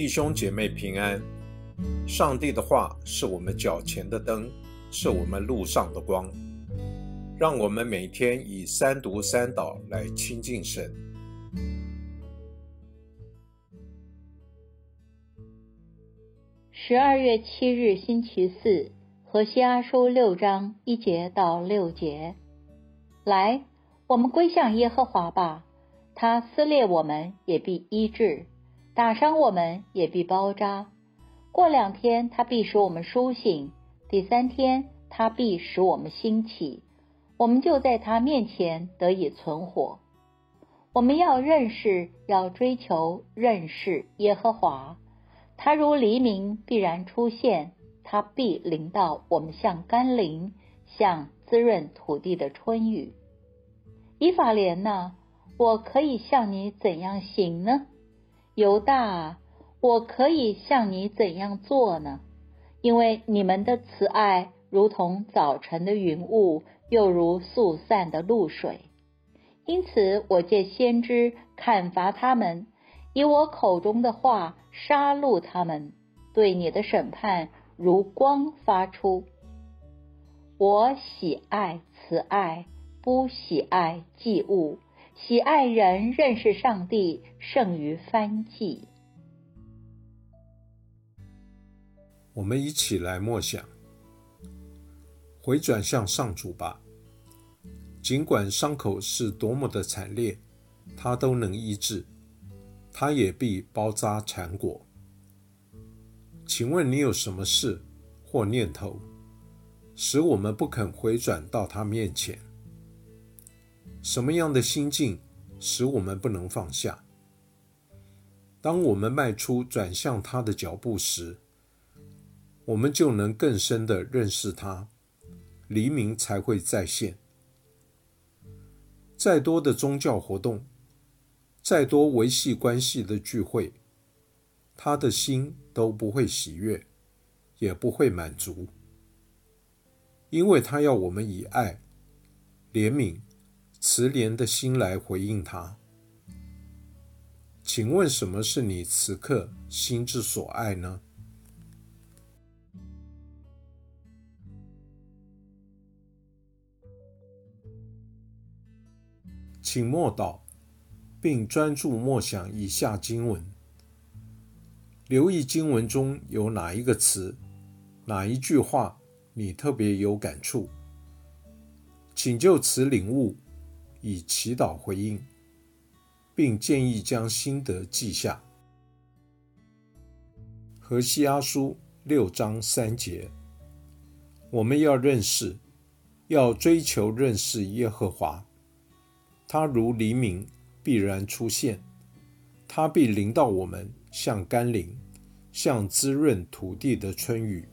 弟兄姐妹平安。上帝的话是我们脚前的灯，是我们路上的光。让我们每天以三读三祷来亲近神。十二月七日，星期四，何西阿书六章一节到六节。来，我们归向耶和华吧。他撕裂我们，也必医治；打伤我们，也必包扎。过两天，他必使我们苏醒；第三天，他必使我们兴起。我们就在他面前得以存活。我们要认识，要追求认识耶和华。他如黎明必然出现，他必临到我们，像甘霖，像滋润土地的春雨。以法莲呢？我可以向你怎样行呢？犹大，我可以向你怎样做呢？因为你们的慈爱如同早晨的云雾，又如速散的露水。因此，我借先知砍伐他们，以我口中的话杀戮他们。对你的审判如光发出。我喜爱慈爱，不喜爱祭物。喜爱人认识上帝胜于翻记。我们一起来默想，回转向上主吧。尽管伤口是多么的惨烈，他都能医治，他也必包扎缠裹。请问你有什么事或念头，使我们不肯回转到他面前？什么样的心境使我们不能放下？当我们迈出转向他的脚步时，我们就能更深的认识他，黎明才会再现。再多的宗教活动，再多维系关系的聚会，他的心都不会喜悦，也不会满足，因为他要我们以爱、怜悯。慈怜的心来回应他。请问，什么是你此刻心之所爱呢？请默祷，并专注默想以下经文，留意经文中有哪一个词、哪一句话你特别有感触，请就此领悟。以祈祷回应，并建议将心得记下。何西阿书六章三节，我们要认识，要追求认识耶和华。他如黎明必然出现，他必临到我们，像甘霖，像滋润土地的春雨。